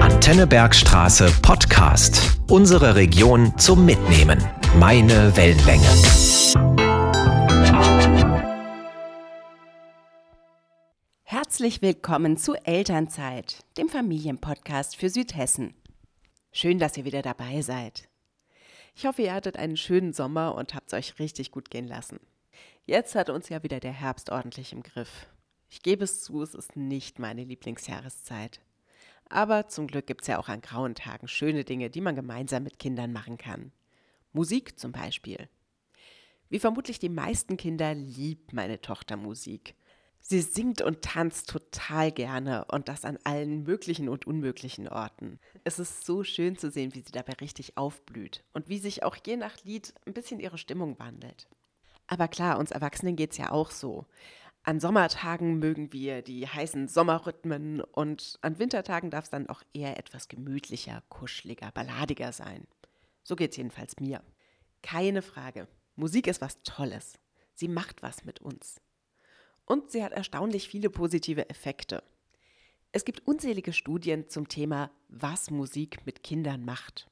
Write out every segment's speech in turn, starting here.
Antennebergstraße Podcast. Unsere Region zum Mitnehmen. Meine Wellenlänge. Herzlich willkommen zu Elternzeit, dem Familienpodcast für Südhessen. Schön, dass ihr wieder dabei seid. Ich hoffe, ihr hattet einen schönen Sommer und habt es euch richtig gut gehen lassen. Jetzt hat uns ja wieder der Herbst ordentlich im Griff. Ich gebe es zu, es ist nicht meine Lieblingsjahreszeit. Aber zum Glück gibt es ja auch an grauen Tagen schöne Dinge, die man gemeinsam mit Kindern machen kann. Musik zum Beispiel. Wie vermutlich die meisten Kinder liebt meine Tochter Musik. Sie singt und tanzt total gerne und das an allen möglichen und unmöglichen Orten. Es ist so schön zu sehen, wie sie dabei richtig aufblüht und wie sich auch je nach Lied ein bisschen ihre Stimmung wandelt. Aber klar, uns Erwachsenen geht es ja auch so. An Sommertagen mögen wir die heißen Sommerrhythmen und an Wintertagen darf es dann auch eher etwas gemütlicher, kuscheliger, balladiger sein. So geht es jedenfalls mir. Keine Frage. Musik ist was Tolles. Sie macht was mit uns. Und sie hat erstaunlich viele positive Effekte. Es gibt unzählige Studien zum Thema, was Musik mit Kindern macht.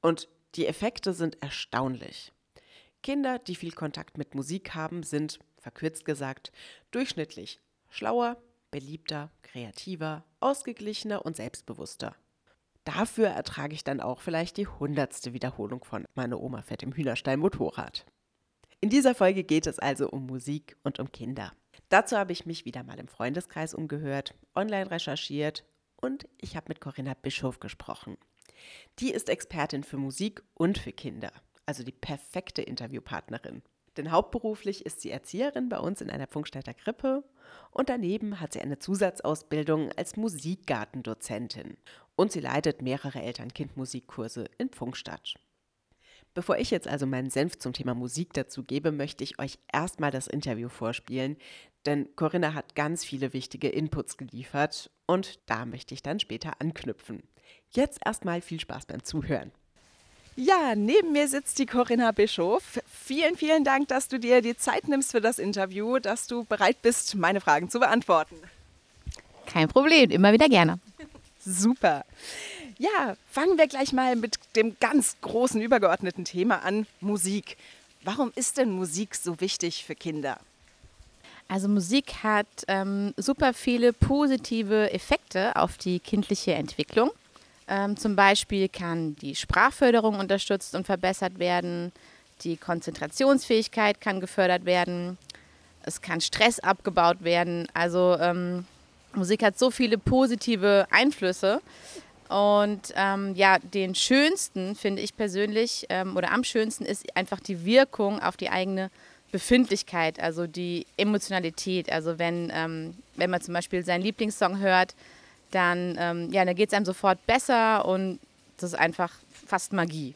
Und die Effekte sind erstaunlich. Kinder, die viel Kontakt mit Musik haben, sind, verkürzt gesagt, durchschnittlich schlauer, beliebter, kreativer, ausgeglichener und selbstbewusster. Dafür ertrage ich dann auch vielleicht die hundertste Wiederholung von Meine Oma fährt im Hühnerstall Motorrad. In dieser Folge geht es also um Musik und um Kinder. Dazu habe ich mich wieder mal im Freundeskreis umgehört, online recherchiert und ich habe mit Corinna Bischof gesprochen. Die ist Expertin für Musik und für Kinder, also die perfekte Interviewpartnerin. Denn hauptberuflich ist sie Erzieherin bei uns in einer Funkstätter Krippe und daneben hat sie eine Zusatzausbildung als Musikgartendozentin und sie leitet mehrere Eltern-Kind-Musikkurse in Funkstadt. Bevor ich jetzt also meinen Senf zum Thema Musik dazu gebe, möchte ich euch erstmal das Interview vorspielen, denn Corinna hat ganz viele wichtige Inputs geliefert und da möchte ich dann später anknüpfen. Jetzt erstmal viel Spaß beim Zuhören. Ja, neben mir sitzt die Corinna Bischof. Vielen, vielen Dank, dass du dir die Zeit nimmst für das Interview, dass du bereit bist, meine Fragen zu beantworten. Kein Problem, immer wieder gerne. Super. Ja, fangen wir gleich mal mit dem ganz großen übergeordneten Thema an, Musik. Warum ist denn Musik so wichtig für Kinder? Also Musik hat ähm, super viele positive Effekte auf die kindliche Entwicklung. Ähm, zum Beispiel kann die Sprachförderung unterstützt und verbessert werden, die Konzentrationsfähigkeit kann gefördert werden, es kann Stress abgebaut werden. Also ähm, Musik hat so viele positive Einflüsse. Und ähm, ja, den schönsten finde ich persönlich ähm, oder am schönsten ist einfach die Wirkung auf die eigene Befindlichkeit, also die Emotionalität. Also wenn, ähm, wenn man zum Beispiel seinen Lieblingssong hört, dann, ähm, ja, dann geht es einem sofort besser und das ist einfach fast Magie.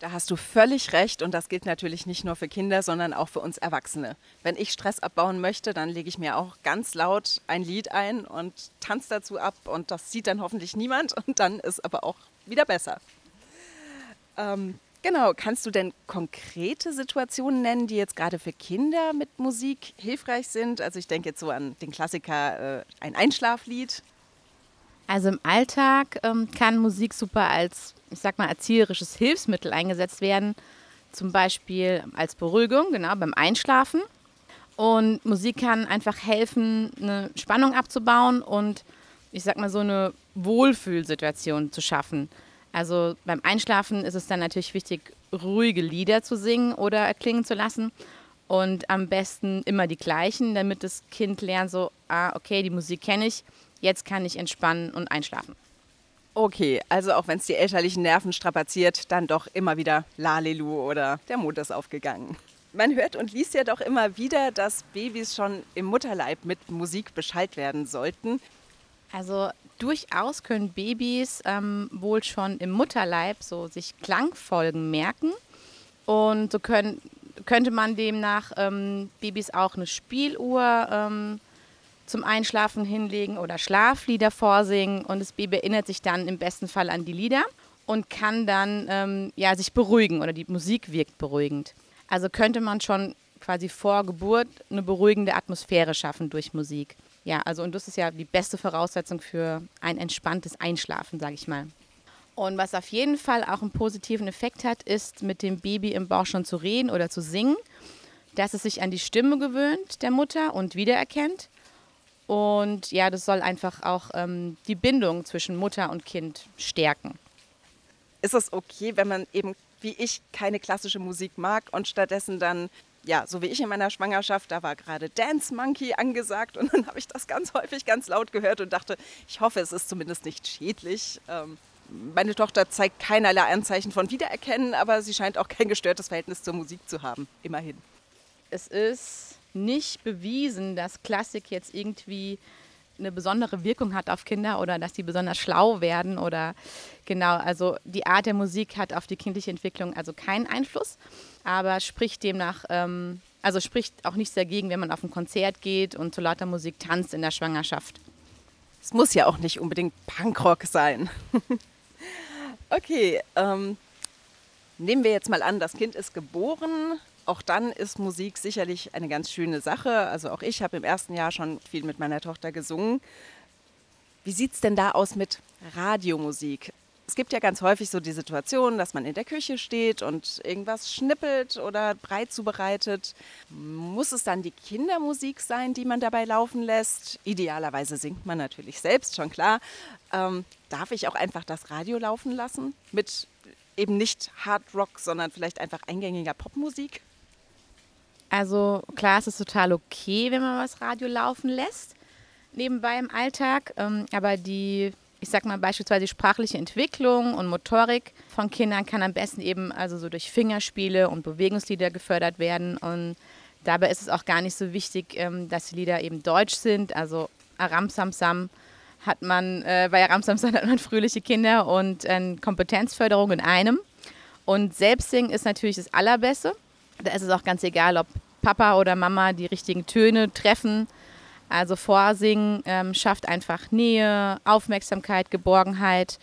Da hast du völlig recht und das gilt natürlich nicht nur für Kinder, sondern auch für uns Erwachsene. Wenn ich Stress abbauen möchte, dann lege ich mir auch ganz laut ein Lied ein und tanze dazu ab und das sieht dann hoffentlich niemand und dann ist aber auch wieder besser. Ähm, genau, kannst du denn konkrete Situationen nennen, die jetzt gerade für Kinder mit Musik hilfreich sind? Also ich denke jetzt so an den Klassiker äh, ein Einschlaflied. Also im Alltag ähm, kann Musik super als, ich sag mal, erzieherisches Hilfsmittel eingesetzt werden. Zum Beispiel als Beruhigung, genau, beim Einschlafen. Und Musik kann einfach helfen, eine Spannung abzubauen und ich sag mal so eine Wohlfühlsituation zu schaffen. Also beim Einschlafen ist es dann natürlich wichtig, ruhige Lieder zu singen oder erklingen zu lassen. Und am besten immer die gleichen, damit das Kind lernt, so, ah, okay, die Musik kenne ich, Jetzt kann ich entspannen und einschlafen. Okay, also auch wenn es die elterlichen Nerven strapaziert, dann doch immer wieder Lalelu oder der Mond ist aufgegangen. Man hört und liest ja doch immer wieder, dass Babys schon im Mutterleib mit Musik beschallt werden sollten. Also durchaus können Babys ähm, wohl schon im Mutterleib so sich Klangfolgen merken. Und so können, könnte man demnach ähm, Babys auch eine Spieluhr ähm, zum Einschlafen hinlegen oder Schlaflieder vorsingen und das Baby erinnert sich dann im besten Fall an die Lieder und kann dann ähm, ja, sich beruhigen oder die Musik wirkt beruhigend. Also könnte man schon quasi vor Geburt eine beruhigende Atmosphäre schaffen durch Musik. ja, also und das ist ja die beste Voraussetzung für ein entspanntes Einschlafen, sage ich mal. Und was auf jeden Fall auch einen positiven Effekt hat, ist mit dem Baby im Bauch schon zu reden oder zu singen, dass es sich an die Stimme gewöhnt der Mutter und wiedererkennt. Und ja, das soll einfach auch ähm, die Bindung zwischen Mutter und Kind stärken. Ist es okay, wenn man eben wie ich keine klassische Musik mag und stattdessen dann ja, so wie ich in meiner Schwangerschaft, da war gerade Dance Monkey angesagt und dann habe ich das ganz häufig ganz laut gehört und dachte, ich hoffe, es ist zumindest nicht schädlich. Ähm, meine Tochter zeigt keinerlei Anzeichen von Wiedererkennen, aber sie scheint auch kein gestörtes Verhältnis zur Musik zu haben, immerhin. Es ist nicht bewiesen, dass Klassik jetzt irgendwie eine besondere Wirkung hat auf Kinder oder dass die besonders schlau werden oder genau, also die Art der Musik hat auf die kindliche Entwicklung also keinen Einfluss, aber spricht demnach, ähm, also spricht auch nichts dagegen, wenn man auf ein Konzert geht und zu lauter Musik tanzt in der Schwangerschaft. Es muss ja auch nicht unbedingt Punkrock sein. Okay, ähm, nehmen wir jetzt mal an, das Kind ist geboren. Auch dann ist Musik sicherlich eine ganz schöne Sache. Also auch ich habe im ersten Jahr schon viel mit meiner Tochter gesungen. Wie sieht es denn da aus mit Radiomusik? Es gibt ja ganz häufig so die Situation, dass man in der Küche steht und irgendwas schnippelt oder breit zubereitet. Muss es dann die Kindermusik sein, die man dabei laufen lässt? Idealerweise singt man natürlich selbst, schon klar. Ähm, darf ich auch einfach das Radio laufen lassen mit eben nicht Hard Rock, sondern vielleicht einfach eingängiger Popmusik? Also klar, es ist total okay, wenn man was Radio laufen lässt, nebenbei im Alltag. Ähm, aber die ich sag mal beispielsweise sprachliche Entwicklung und Motorik von Kindern kann am besten eben also so durch Fingerspiele und Bewegungslieder gefördert werden. Und dabei ist es auch gar nicht so wichtig, ähm, dass die Lieder eben deutsch sind. Also Aram Samsam hat man, äh, bei Aram Samsam hat man fröhliche Kinder und äh, Kompetenzförderung in einem. Und Selbstsingen ist natürlich das Allerbeste. Da ist es auch ganz egal, ob Papa oder Mama die richtigen Töne treffen also Vorsingen ähm, schafft einfach Nähe, Aufmerksamkeit, Geborgenheit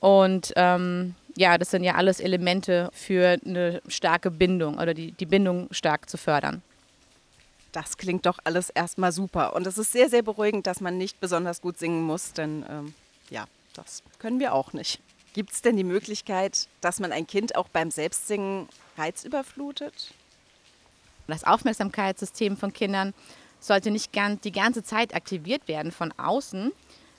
und ähm, ja, das sind ja alles Elemente für eine starke Bindung oder die, die Bindung stark zu fördern. Das klingt doch alles erstmal super. Und es ist sehr, sehr beruhigend, dass man nicht besonders gut singen muss, denn ähm, ja, das können wir auch nicht. Gibt es denn die Möglichkeit, dass man ein Kind auch beim Selbstsingen reizüberflutet? Das Aufmerksamkeitssystem von Kindern sollte nicht die ganze Zeit aktiviert werden von außen.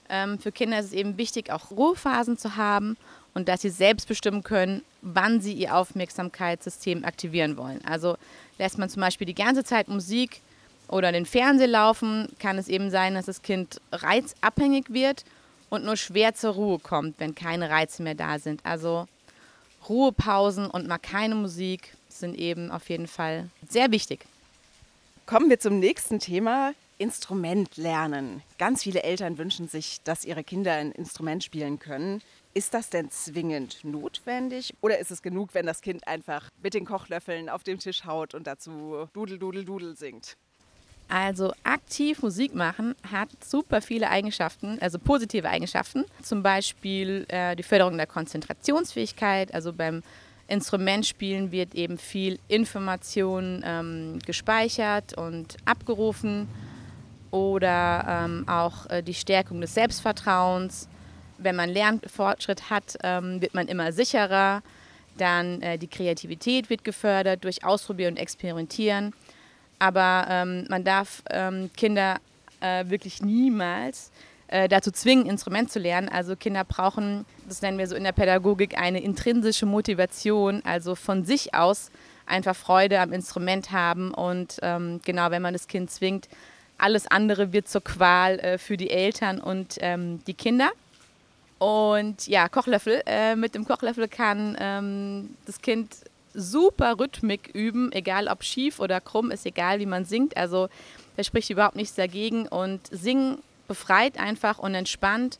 Ähm, für Kinder ist es eben wichtig, auch Ruhephasen zu haben und dass sie selbst bestimmen können, wann sie ihr Aufmerksamkeitssystem aktivieren wollen. Also lässt man zum Beispiel die ganze Zeit Musik oder den Fernseher laufen, kann es eben sein, dass das Kind reizabhängig wird und nur schwer zur Ruhe kommt, wenn keine Reize mehr da sind. Also Ruhepausen und mal keine Musik sind eben auf jeden Fall sehr wichtig. Kommen wir zum nächsten Thema. Instrument lernen. Ganz viele Eltern wünschen sich, dass ihre Kinder ein Instrument spielen können. Ist das denn zwingend notwendig oder ist es genug, wenn das Kind einfach mit den Kochlöffeln auf dem Tisch haut und dazu Dudel, Dudel, Dudel singt? Also aktiv Musik machen hat super viele Eigenschaften, also positive Eigenschaften. Zum Beispiel äh, die Förderung der Konzentrationsfähigkeit, also beim Instrumentspielen wird eben viel Information ähm, gespeichert und abgerufen oder ähm, auch äh, die Stärkung des Selbstvertrauens. Wenn man Lernfortschritt hat, ähm, wird man immer sicherer. Dann äh, die Kreativität wird gefördert durch Ausprobieren und Experimentieren. Aber ähm, man darf ähm, Kinder äh, wirklich niemals äh, dazu zwingen, Instrument zu lernen. Also Kinder brauchen, das nennen wir so in der Pädagogik, eine intrinsische Motivation, also von sich aus einfach Freude am Instrument haben. Und ähm, genau, wenn man das Kind zwingt, alles andere wird zur Qual äh, für die Eltern und ähm, die Kinder. Und ja, Kochlöffel. Äh, mit dem Kochlöffel kann ähm, das Kind super Rhythmik üben, egal ob schief oder krumm, ist egal, wie man singt. Also da spricht überhaupt nichts dagegen. Und singen befreit einfach und entspannt.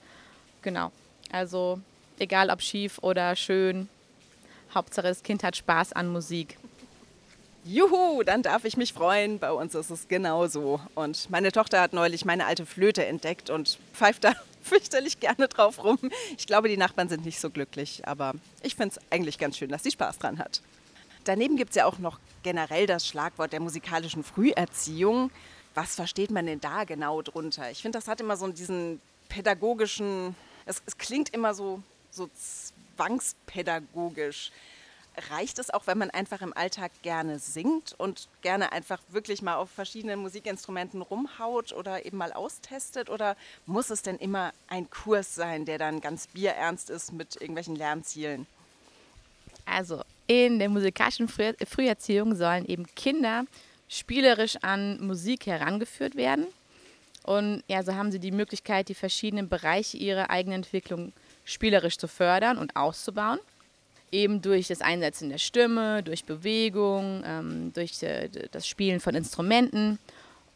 Genau. Also egal ob schief oder schön, Hauptsache das Kind hat Spaß an Musik. Juhu, dann darf ich mich freuen. Bei uns ist es genauso. Und meine Tochter hat neulich meine alte Flöte entdeckt und pfeift da fürchterlich gerne drauf rum. Ich glaube, die Nachbarn sind nicht so glücklich, aber ich finde es eigentlich ganz schön, dass sie Spaß dran hat. Daneben gibt es ja auch noch generell das Schlagwort der musikalischen Früherziehung. Was versteht man denn da genau drunter? Ich finde, das hat immer so diesen pädagogischen, es, es klingt immer so, so zwangspädagogisch. Reicht es auch, wenn man einfach im Alltag gerne singt und gerne einfach wirklich mal auf verschiedenen Musikinstrumenten rumhaut oder eben mal austestet? Oder muss es denn immer ein Kurs sein, der dann ganz bierernst ist mit irgendwelchen Lernzielen? Also in der musikalischen Früherziehung sollen eben Kinder spielerisch an Musik herangeführt werden. Und ja, so haben sie die Möglichkeit, die verschiedenen Bereiche ihrer eigenen Entwicklung spielerisch zu fördern und auszubauen. Eben durch das Einsetzen der Stimme, durch Bewegung, ähm, durch äh, das Spielen von Instrumenten.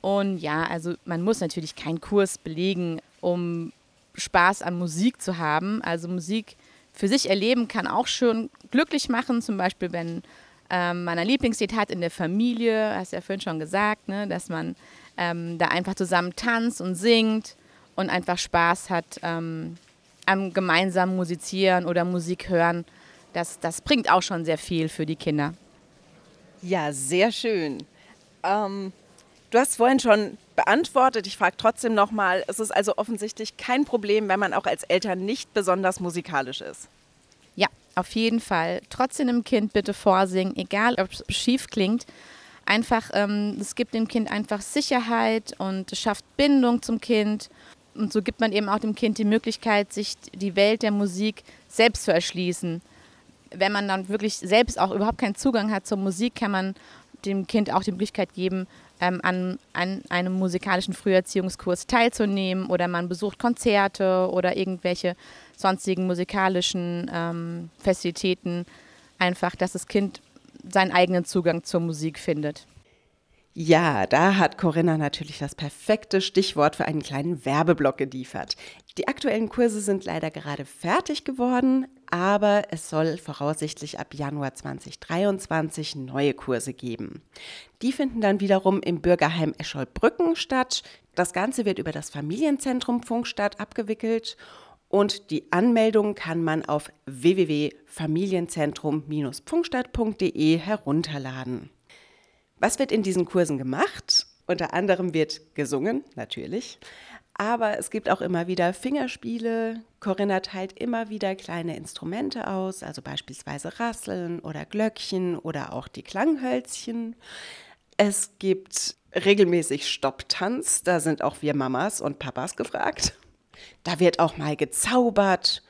Und ja, also man muss natürlich keinen Kurs belegen, um Spaß an Musik zu haben. Also Musik für sich erleben kann auch schon glücklich machen, zum Beispiel wenn ähm, man ein Lieblingslied hat in der Familie, hast ja vorhin schon gesagt, ne, dass man ähm, da einfach zusammen tanzt und singt und einfach Spaß hat ähm, am gemeinsamen Musizieren oder Musik hören. Das, das bringt auch schon sehr viel für die Kinder. Ja, sehr schön. Ähm, du hast vorhin schon beantwortet. Ich frage trotzdem nochmal, es ist also offensichtlich kein Problem, wenn man auch als Eltern nicht besonders musikalisch ist. Auf jeden Fall. Trotzdem dem Kind bitte vorsingen, egal ob es schief klingt. Einfach, ähm, es gibt dem Kind einfach Sicherheit und es schafft Bindung zum Kind. Und so gibt man eben auch dem Kind die Möglichkeit, sich die Welt der Musik selbst zu erschließen. Wenn man dann wirklich selbst auch überhaupt keinen Zugang hat zur Musik, kann man dem Kind auch die Möglichkeit geben, ähm, an, an einem musikalischen Früherziehungskurs teilzunehmen oder man besucht Konzerte oder irgendwelche sonstigen musikalischen ähm, Festivitäten. Einfach, dass das Kind seinen eigenen Zugang zur Musik findet. Ja, da hat Corinna natürlich das perfekte Stichwort für einen kleinen Werbeblock geliefert. Die aktuellen Kurse sind leider gerade fertig geworden, aber es soll voraussichtlich ab Januar 2023 neue Kurse geben. Die finden dann wiederum im Bürgerheim Escholbrücken statt. Das Ganze wird über das Familienzentrum Funkstadt abgewickelt und die Anmeldung kann man auf www.familienzentrum-funkstadt.de herunterladen. Was wird in diesen Kursen gemacht? Unter anderem wird gesungen, natürlich. Aber es gibt auch immer wieder Fingerspiele. Corinna teilt immer wieder kleine Instrumente aus, also beispielsweise Rasseln oder Glöckchen oder auch die Klanghölzchen. Es gibt regelmäßig Stopptanz, da sind auch wir Mamas und Papas gefragt. Da wird auch mal gezaubert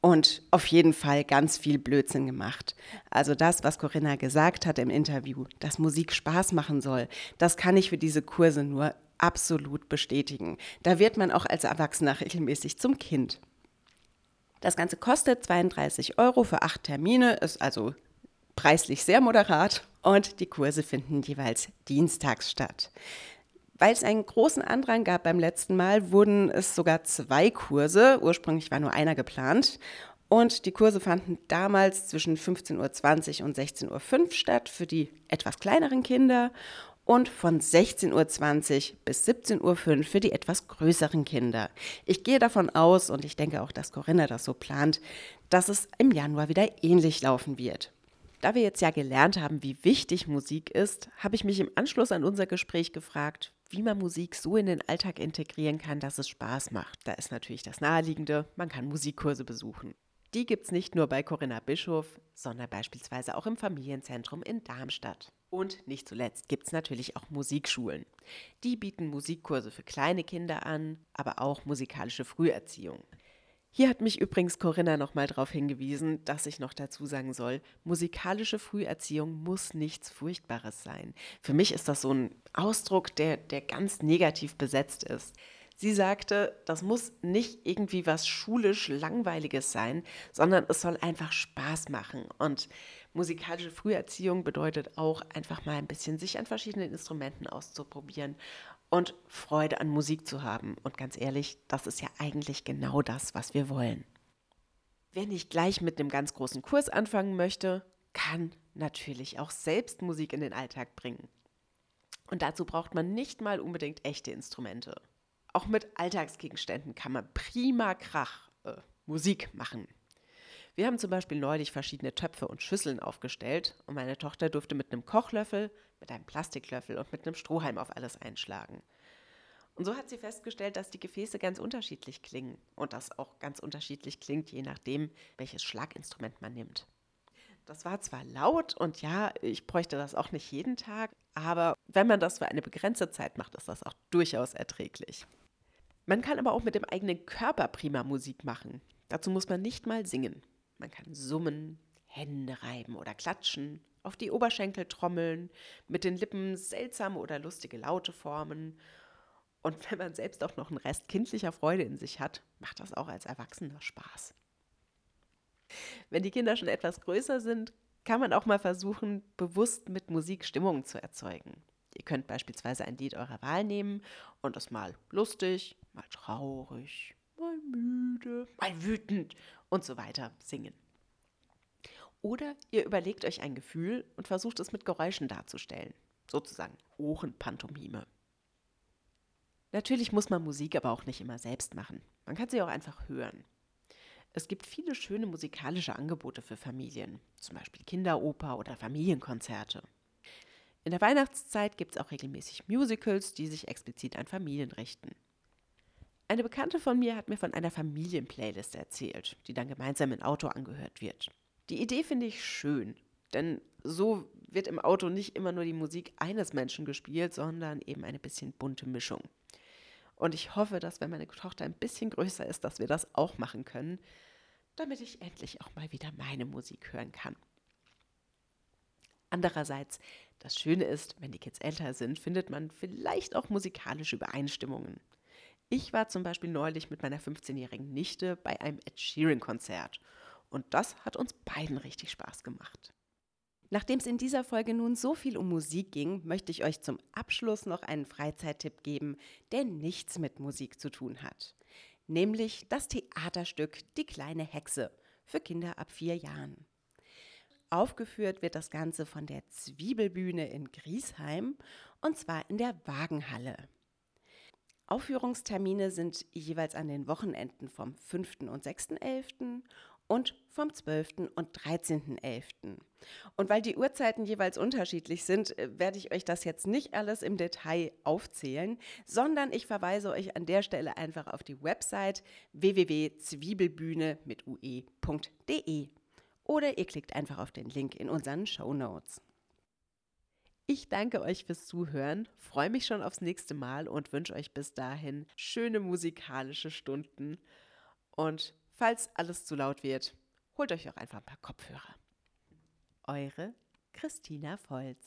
und auf jeden Fall ganz viel Blödsinn gemacht. Also das, was Corinna gesagt hat im Interview, dass Musik Spaß machen soll, das kann ich für diese Kurse nur absolut bestätigen. Da wird man auch als Erwachsener regelmäßig zum Kind. Das Ganze kostet 32 Euro für acht Termine, ist also preislich sehr moderat und die Kurse finden jeweils dienstags statt. Weil es einen großen Andrang gab beim letzten Mal, wurden es sogar zwei Kurse. Ursprünglich war nur einer geplant. Und die Kurse fanden damals zwischen 15.20 Uhr und 16.05 Uhr statt für die etwas kleineren Kinder und von 16.20 Uhr bis 17.05 Uhr für die etwas größeren Kinder. Ich gehe davon aus, und ich denke auch, dass Corinna das so plant, dass es im Januar wieder ähnlich laufen wird. Da wir jetzt ja gelernt haben, wie wichtig Musik ist, habe ich mich im Anschluss an unser Gespräch gefragt, wie man Musik so in den Alltag integrieren kann, dass es Spaß macht. Da ist natürlich das Naheliegende, man kann Musikkurse besuchen. Die gibt es nicht nur bei Corinna Bischof, sondern beispielsweise auch im Familienzentrum in Darmstadt. Und nicht zuletzt gibt es natürlich auch Musikschulen. Die bieten Musikkurse für kleine Kinder an, aber auch musikalische Früherziehung. Hier hat mich übrigens Corinna nochmal darauf hingewiesen, dass ich noch dazu sagen soll, musikalische Früherziehung muss nichts Furchtbares sein. Für mich ist das so ein Ausdruck, der, der ganz negativ besetzt ist. Sie sagte, das muss nicht irgendwie was schulisch Langweiliges sein, sondern es soll einfach Spaß machen. Und musikalische Früherziehung bedeutet auch einfach mal ein bisschen sich an verschiedenen Instrumenten auszuprobieren und Freude an Musik zu haben. Und ganz ehrlich, das ist ja eigentlich genau das, was wir wollen. Wer nicht gleich mit einem ganz großen Kurs anfangen möchte, kann natürlich auch selbst Musik in den Alltag bringen. Und dazu braucht man nicht mal unbedingt echte Instrumente. Auch mit Alltagsgegenständen kann man prima Krach äh, Musik machen. Wir haben zum Beispiel neulich verschiedene Töpfe und Schüsseln aufgestellt und meine Tochter durfte mit einem Kochlöffel, mit einem Plastiklöffel und mit einem Strohhalm auf alles einschlagen. Und so hat sie festgestellt, dass die Gefäße ganz unterschiedlich klingen und das auch ganz unterschiedlich klingt, je nachdem, welches Schlaginstrument man nimmt. Das war zwar laut und ja, ich bräuchte das auch nicht jeden Tag, aber wenn man das für eine begrenzte Zeit macht, ist das auch durchaus erträglich. Man kann aber auch mit dem eigenen Körper prima Musik machen. Dazu muss man nicht mal singen. Man kann summen, Hände reiben oder klatschen, auf die Oberschenkel trommeln, mit den Lippen seltsame oder lustige Laute formen. Und wenn man selbst auch noch einen Rest kindlicher Freude in sich hat, macht das auch als Erwachsener Spaß. Wenn die Kinder schon etwas größer sind, kann man auch mal versuchen, bewusst mit Musik Stimmung zu erzeugen. Ihr könnt beispielsweise ein Lied eurer Wahl nehmen und es mal lustig, mal traurig, mal müde, mal wütend und so weiter singen. Oder ihr überlegt euch ein Gefühl und versucht es mit Geräuschen darzustellen, sozusagen Ohrenpantomime. Natürlich muss man Musik aber auch nicht immer selbst machen. Man kann sie auch einfach hören. Es gibt viele schöne musikalische Angebote für Familien, zum Beispiel Kinderoper oder Familienkonzerte. In der Weihnachtszeit gibt es auch regelmäßig Musicals, die sich explizit an Familien richten. Eine Bekannte von mir hat mir von einer Familienplaylist erzählt, die dann gemeinsam im Auto angehört wird. Die Idee finde ich schön, denn so wird im Auto nicht immer nur die Musik eines Menschen gespielt, sondern eben eine bisschen bunte Mischung. Und ich hoffe, dass wenn meine Tochter ein bisschen größer ist, dass wir das auch machen können, damit ich endlich auch mal wieder meine Musik hören kann. Andererseits, das Schöne ist, wenn die Kids älter sind, findet man vielleicht auch musikalische Übereinstimmungen. Ich war zum Beispiel neulich mit meiner 15-jährigen Nichte bei einem Ed Sheeran-Konzert und das hat uns beiden richtig Spaß gemacht. Nachdem es in dieser Folge nun so viel um Musik ging, möchte ich euch zum Abschluss noch einen Freizeittipp geben, der nichts mit Musik zu tun hat. Nämlich das Theaterstück Die kleine Hexe für Kinder ab vier Jahren. Aufgeführt wird das Ganze von der Zwiebelbühne in Griesheim und zwar in der Wagenhalle. Aufführungstermine sind jeweils an den Wochenenden vom 5. und 6.11. und vom 12. und 13.11. Und weil die Uhrzeiten jeweils unterschiedlich sind, äh, werde ich euch das jetzt nicht alles im Detail aufzählen, sondern ich verweise euch an der Stelle einfach auf die Website www.zwiebelbühne mit ue.de oder ihr klickt einfach auf den Link in unseren Show Notes. Ich danke euch fürs Zuhören, freue mich schon aufs nächste Mal und wünsche euch bis dahin schöne musikalische Stunden. Und falls alles zu laut wird, holt euch auch einfach ein paar Kopfhörer. Eure Christina Volz.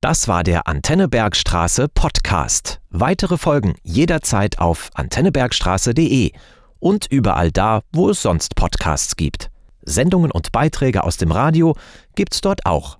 Das war der Antennebergstraße Podcast. Weitere Folgen jederzeit auf antennebergstraße.de und überall da, wo es sonst Podcasts gibt. Sendungen und Beiträge aus dem Radio gibt's dort auch